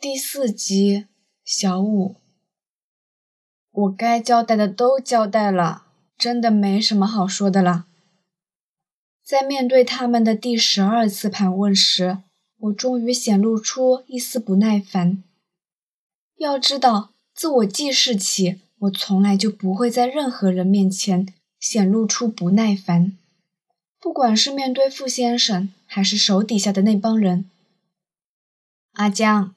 第四集，小五，我该交代的都交代了，真的没什么好说的了。在面对他们的第十二次盘问时，我终于显露出一丝不耐烦。要知道，自我记事起，我从来就不会在任何人面前显露出不耐烦，不管是面对傅先生，还是手底下的那帮人。阿江。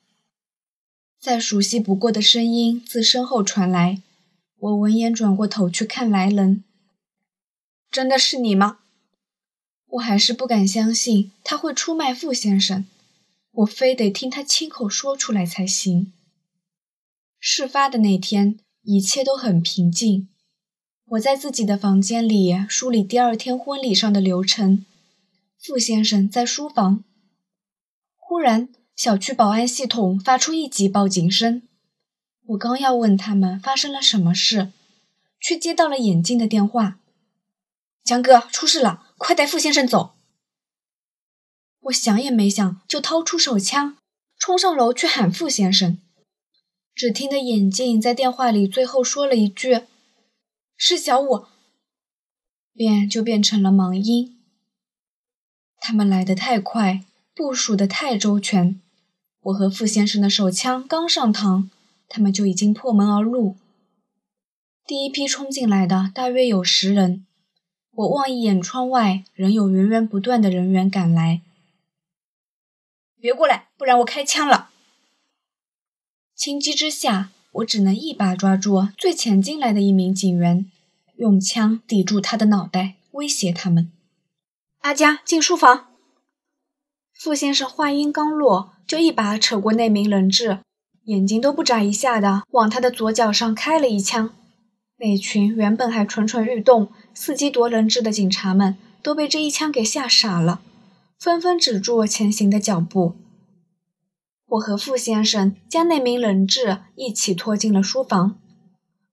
再熟悉不过的声音自身后传来，我闻言转过头去看来人。真的是你吗？我还是不敢相信他会出卖傅先生，我非得听他亲口说出来才行。事发的那天，一切都很平静。我在自己的房间里梳理第二天婚礼上的流程，傅先生在书房。忽然。小区保安系统发出一级报警声，我刚要问他们发生了什么事，却接到了眼镜的电话：“江哥，出事了，快带傅先生走！”我想也没想，就掏出手枪，冲上楼去喊傅先生。只听得眼镜在电话里最后说了一句：“是小五”，便就变成了盲音。他们来得太快，部署的太周全。我和傅先生的手枪刚上膛，他们就已经破门而入。第一批冲进来的大约有十人。我望一眼窗外，仍有源源不断的人员赶来。别过来，不然我开枪了！情急之下，我只能一把抓住最前进来的一名警员，用枪抵住他的脑袋，威胁他们：“阿佳，进书房。”傅先生话音刚落。就一把扯过那名人质，眼睛都不眨一下的往他的左脚上开了一枪。那群原本还蠢蠢欲动、伺机夺人质的警察们都被这一枪给吓傻了，纷纷止住前行的脚步。我和傅先生将那名人质一起拖进了书房，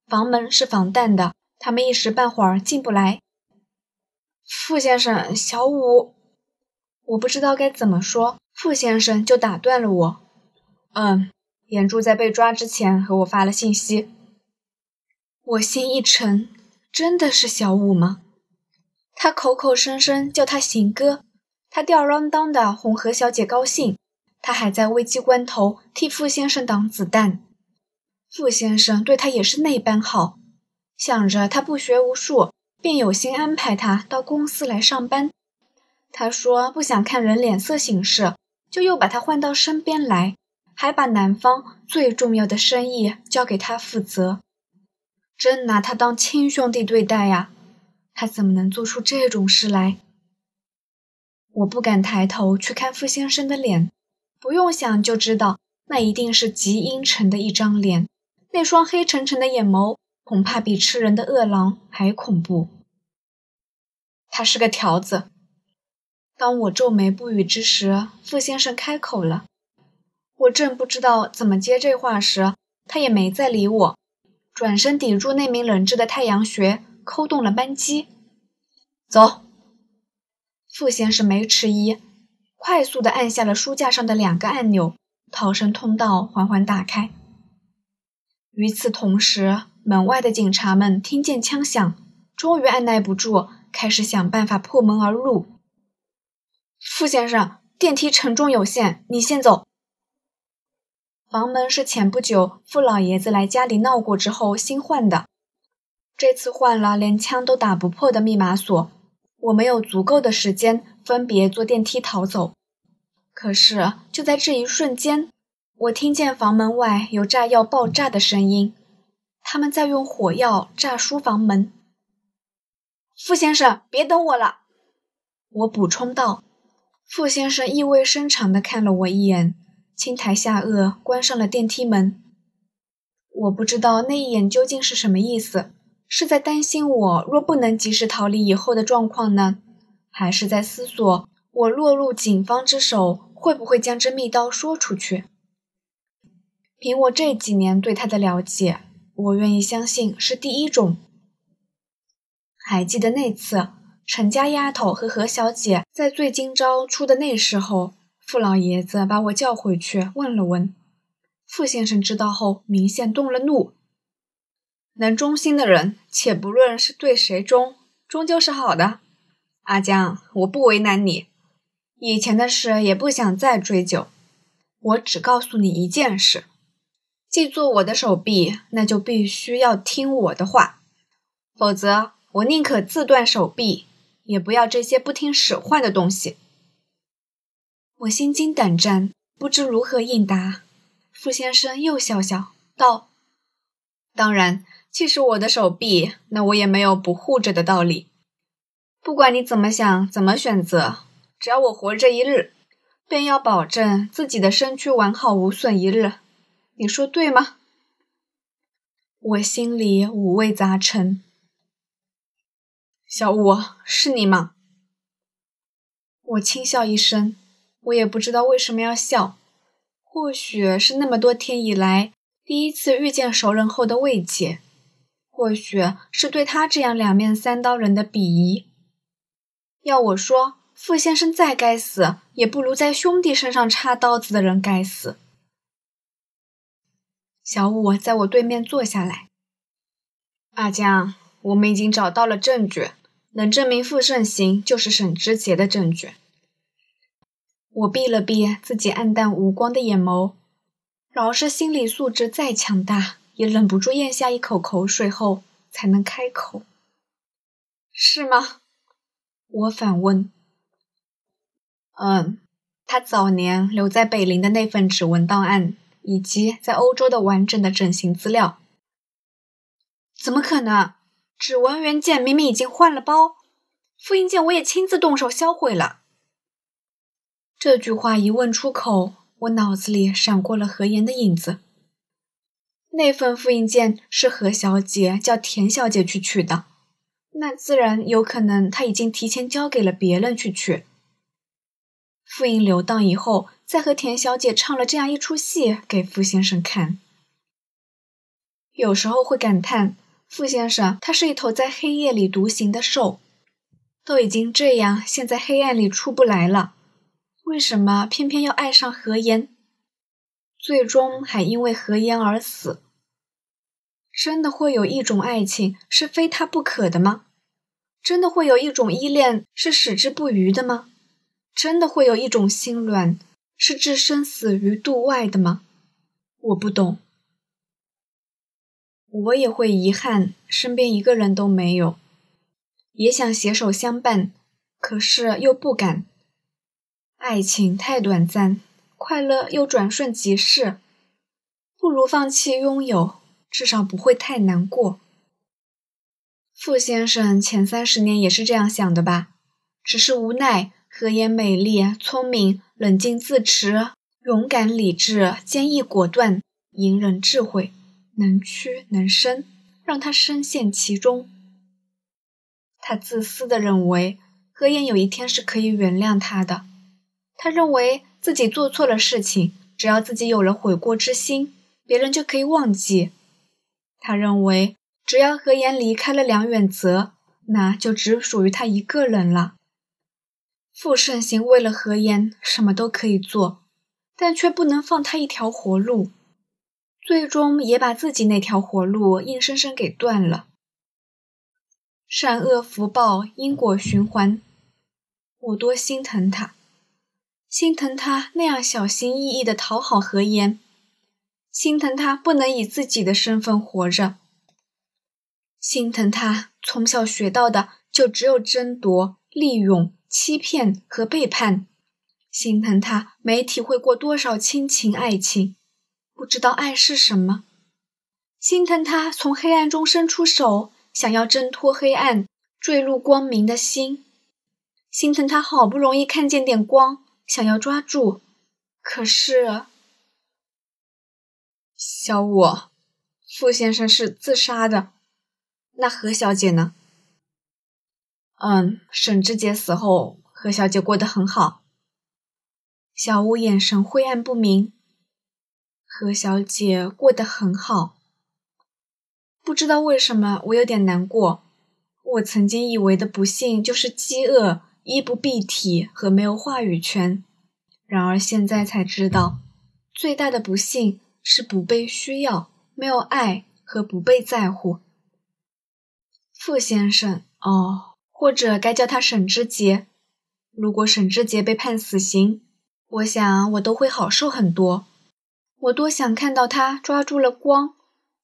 房门是防弹的，他们一时半会儿进不来。傅先生，小五，我不知道该怎么说。傅先生就打断了我，嗯，眼珠在被抓之前和我发了信息。我心一沉，真的是小五吗？他口口声声叫他行哥，他吊儿郎当的哄何小姐高兴，他还在危机关头替傅先生挡子弹。傅先生对他也是那般好，想着他不学无术，便有心安排他到公司来上班。他说不想看人脸色行事。就又把他换到身边来，还把南方最重要的生意交给他负责，真拿他当亲兄弟对待呀！他怎么能做出这种事来？我不敢抬头去看傅先生的脸，不用想就知道，那一定是极阴沉的一张脸，那双黑沉沉的眼眸，恐怕比吃人的饿狼还恐怖。他是个条子。当我皱眉不语之时，傅先生开口了。我正不知道怎么接这话时，他也没再理我，转身抵住那名人质的太阳穴，扣动了扳机。走。傅先生没迟疑，快速地按下了书架上的两个按钮，逃生通道缓缓打开。与此同时，门外的警察们听见枪响，终于按耐不住，开始想办法破门而入。傅先生，电梯承重有限，你先走。房门是前不久傅老爷子来家里闹过之后新换的，这次换了连枪都打不破的密码锁，我没有足够的时间分别坐电梯逃走。可是就在这一瞬间，我听见房门外有炸药爆炸的声音，他们在用火药炸书房门。傅先生，别等我了，我补充道。傅先生意味深长地看了我一眼，轻抬下颚，关上了电梯门。我不知道那一眼究竟是什么意思，是在担心我若不能及时逃离以后的状况呢，还是在思索我落入警方之手会不会将这密刀说出去？凭我这几年对他的了解，我愿意相信是第一种。还记得那次？陈家丫头和何小姐在醉今朝出的那时候，傅老爷子把我叫回去问了问，傅先生知道后，明显动了怒。能忠心的人，且不论是对谁忠，终究是好的。阿江，我不为难你，以前的事也不想再追究。我只告诉你一件事：既做我的手臂，那就必须要听我的话，否则我宁可自断手臂，也不要这些不听使唤的东西。我心惊胆战，不知如何应答。傅先生又笑笑道：“当然，既是我的手臂，那我也没有不护着的道理。不管你怎么想，怎么选择，只要我活着一日。”便要保证自己的身躯完好无损一日，你说对吗？我心里五味杂陈。小五，是你吗？我轻笑一声，我也不知道为什么要笑，或许是那么多天以来第一次遇见熟人后的慰藉，或许是对他这样两面三刀人的鄙夷。要我说。傅先生再该死，也不如在兄弟身上插刀子的人该死。小五在我对面坐下来。阿江，我们已经找到了证据，能证明傅盛行就是沈之杰的证据。我闭了闭自己暗淡无光的眼眸，饶是心理素质再强大，也忍不住咽下一口口水后才能开口。是吗？我反问。嗯，他早年留在北陵的那份指纹档案，以及在欧洲的完整的整形资料，怎么可能？指纹原件明明已经换了包，复印件我也亲自动手销毁了。这句话一问出口，我脑子里闪过了何言的影子。那份复印件是何小姐叫田小姐去取的，那自然有可能她已经提前交给了别人去取。复印留档以后，再和田小姐唱了这样一出戏给傅先生看。有时候会感叹，傅先生他是一头在黑夜里独行的兽，都已经这样，陷在黑暗里出不来了，为什么偏偏要爱上何言？最终还因为何言而死？真的会有一种爱情是非他不可的吗？真的会有一种依恋是矢志不渝的吗？真的会有一种心软是置生死于度外的吗？我不懂。我也会遗憾身边一个人都没有，也想携手相伴，可是又不敢。爱情太短暂，快乐又转瞬即逝，不如放弃拥有，至少不会太难过。傅先生前三十年也是这样想的吧？只是无奈。何言美丽、聪明、冷静自持、勇敢理智、坚毅果断、隐忍智慧、能屈能伸，让他深陷其中。他自私的认为何言有一天是可以原谅他的。他认为自己做错了事情，只要自己有了悔过之心，别人就可以忘记。他认为只要何言离开了梁远泽，那就只属于他一个人了。傅盛行为了何言，什么都可以做，但却不能放他一条活路，最终也把自己那条活路硬生生给断了。善恶福报，因果循环，我多心疼他，心疼他那样小心翼翼的讨好何言，心疼他不能以自己的身份活着，心疼他从小学到的就只有争夺、利用。欺骗和背叛，心疼他没体会过多少亲情爱情，不知道爱是什么；心疼他从黑暗中伸出手，想要挣脱黑暗，坠入光明的心；心疼他好不容易看见点光，想要抓住，可是小五，傅先生是自杀的，那何小姐呢？嗯，沈志杰死后，何小姐过得很好。小五眼神灰暗不明。何小姐过得很好，不知道为什么我有点难过。我曾经以为的不幸就是饥饿、衣不蔽体和没有话语权，然而现在才知道，最大的不幸是不被需要，没有爱和不被在乎。傅先生，哦，或者该叫他沈之杰。如果沈之杰被判死刑，我想我都会好受很多。我多想看到他抓住了光，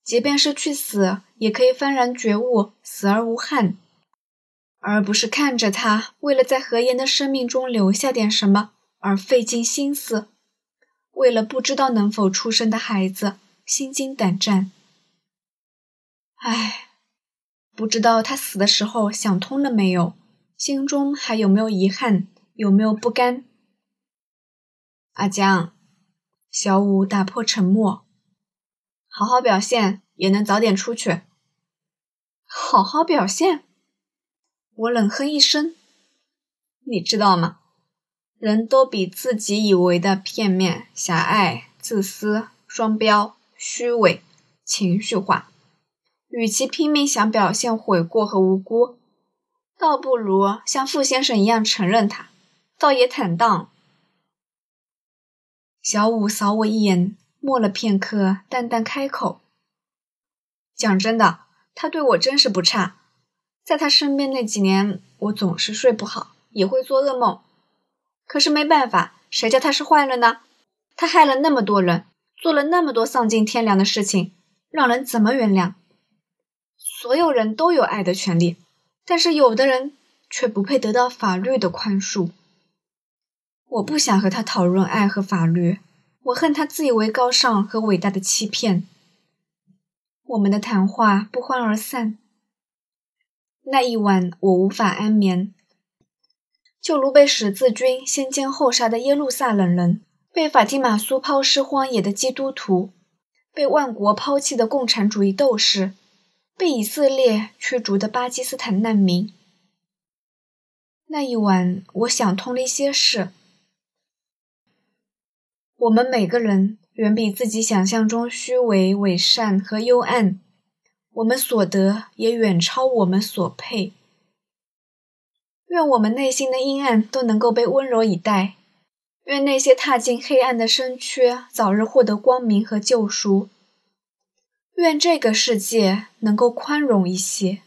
即便是去死，也可以幡然觉悟，死而无憾，而不是看着他为了在何言的生命中留下点什么而费尽心思。为了不知道能否出生的孩子，心惊胆战。唉，不知道他死的时候想通了没有，心中还有没有遗憾，有没有不甘？阿江，小五打破沉默，好好表现，也能早点出去。好好表现？我冷哼一声，你知道吗？人都比自己以为的片面、狭隘、自私、双标、虚伪、情绪化。与其拼命想表现悔过和无辜，倒不如像傅先生一样承认他，倒也坦荡。小五扫我一眼，默了片刻，淡淡开口：“讲真的，他对我真是不差。在他身边那几年，我总是睡不好，也会做噩梦。”可是没办法，谁叫他是坏了呢？他害了那么多人，做了那么多丧尽天良的事情，让人怎么原谅？所有人都有爱的权利，但是有的人却不配得到法律的宽恕。我不想和他讨论爱和法律，我恨他自以为高尚和伟大的欺骗。我们的谈话不欢而散。那一晚，我无法安眠。就如被十字军先奸后杀的耶路撒冷人，被法蒂玛苏抛尸荒野的基督徒，被万国抛弃的共产主义斗士，被以色列驱逐的巴基斯坦难民。那一晚，我想通了一些事。我们每个人远比自己想象中虚伪、伪善和幽暗，我们所得也远超我们所配。愿我们内心的阴暗都能够被温柔以待，愿那些踏进黑暗的身躯早日获得光明和救赎，愿这个世界能够宽容一些。